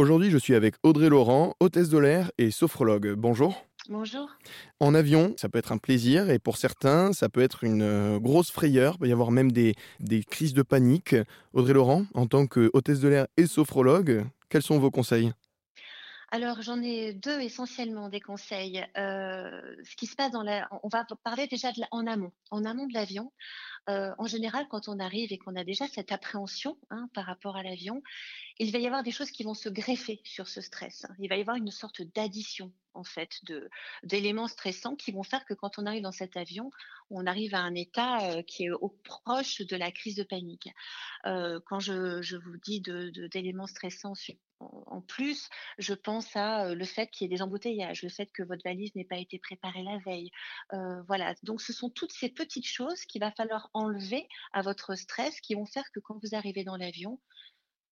Aujourd'hui, je suis avec Audrey Laurent, hôtesse de l'air et sophrologue. Bonjour. Bonjour. En avion, ça peut être un plaisir et pour certains, ça peut être une euh, grosse frayeur. Il peut y avoir même des, des crises de panique. Audrey Laurent, en tant que hôtesse de l'air et sophrologue, quels sont vos conseils? Alors, j'en ai deux essentiellement des conseils. Euh, ce qui se passe dans la... On va parler déjà de en amont. En amont de l'avion, euh, en général, quand on arrive et qu'on a déjà cette appréhension hein, par rapport à l'avion, il va y avoir des choses qui vont se greffer sur ce stress. Il va y avoir une sorte d'addition en fait de d'éléments stressants qui vont faire que quand on arrive dans cet avion, on arrive à un état euh, qui est au proche de la crise de panique. Quand je, vous dis de, de- d'éléments stressants en plus, je pense à le fait qu'il y ait des embouteillages, le fait que votre valise n'ait pas été préparée la veille. Voilà, donc ce sont toutes ces petites choses qu'il va falloir enlever à votre stress qui vont faire que quand vous arrivez dans l'avion,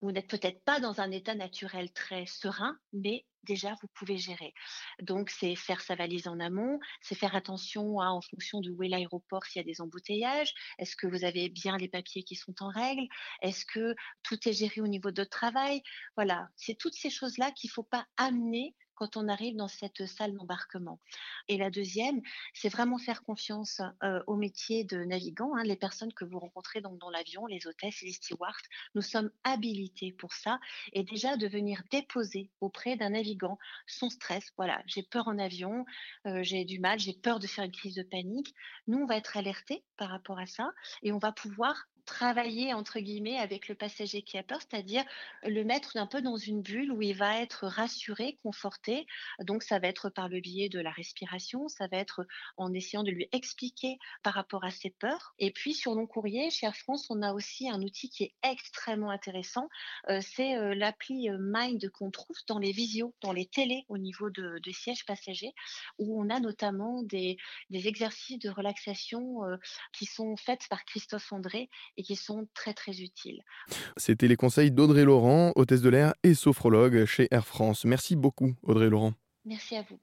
vous n'êtes peut-être pas dans un état naturel très serein, mais déjà vous pouvez gérer. Donc c'est faire sa valise en amont, c'est faire attention à, en fonction de où est l'aéroport s'il y a des embouteillages, est-ce que vous avez bien les papiers qui sont en règle, est-ce que tout est géré au niveau de travail? Voilà, c'est toutes ces choses-là qu'il ne faut pas amener quand on arrive dans cette salle d'embarquement. Et la deuxième, c'est vraiment faire confiance euh, au métier de navigant, hein, les personnes que vous rencontrez dans l'avion, les hôtesses et les stewards. Nous sommes habilités pour ça et déjà de venir déposer auprès d'un navigant son stress. Voilà, j'ai peur en avion, euh, j'ai du mal, j'ai peur de faire une crise de panique. Nous, on va être alertés par rapport à ça et on va pouvoir travailler entre guillemets avec le passager qui a peur, c'est-à-dire le mettre un peu dans une bulle où il va être rassuré, conforté. Donc ça va être par le biais de la respiration, ça va être en essayant de lui expliquer par rapport à ses peurs. Et puis sur long courrier, chez Air France, on a aussi un outil qui est extrêmement intéressant. Euh, c'est euh, l'appli euh, Mind qu'on trouve dans les visios, dans les télés au niveau de, des sièges passagers, où on a notamment des, exercices de relaxation qui sont faits par Christophe André et qui sont très très utiles. C'était les conseils d'Audrey Laurent, hôtesse de l'air et sophrologue chez Air France. Merci beaucoup, Audrey Laurent. Merci à vous.